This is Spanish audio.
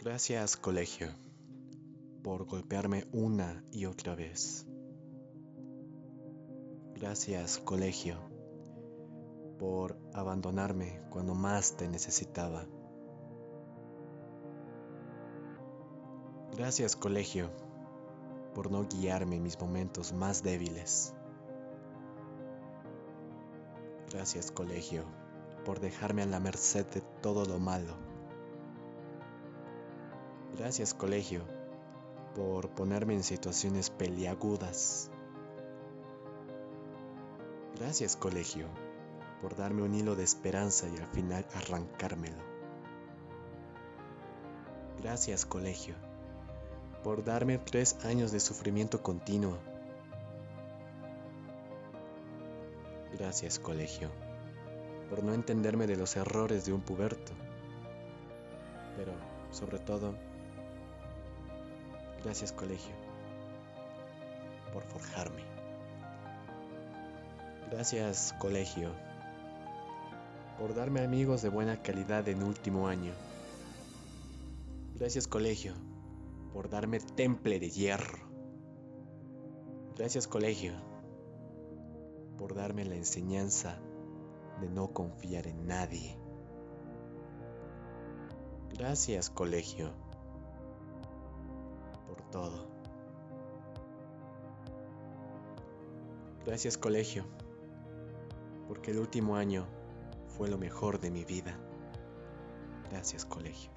Gracias colegio por golpearme una y otra vez. Gracias colegio por abandonarme cuando más te necesitaba. Gracias colegio por no guiarme en mis momentos más débiles. Gracias colegio por dejarme a la merced de todo lo malo. Gracias colegio por ponerme en situaciones peliagudas. Gracias colegio por darme un hilo de esperanza y al final arrancármelo. Gracias colegio por darme tres años de sufrimiento continuo. Gracias colegio por no entenderme de los errores de un puberto. Pero, sobre todo, gracias colegio por forjarme. Gracias colegio por darme amigos de buena calidad en último año. Gracias colegio por darme temple de hierro. Gracias colegio por darme la enseñanza de no confiar en nadie. Gracias colegio todo. Gracias colegio porque el último año fue lo mejor de mi vida. Gracias colegio.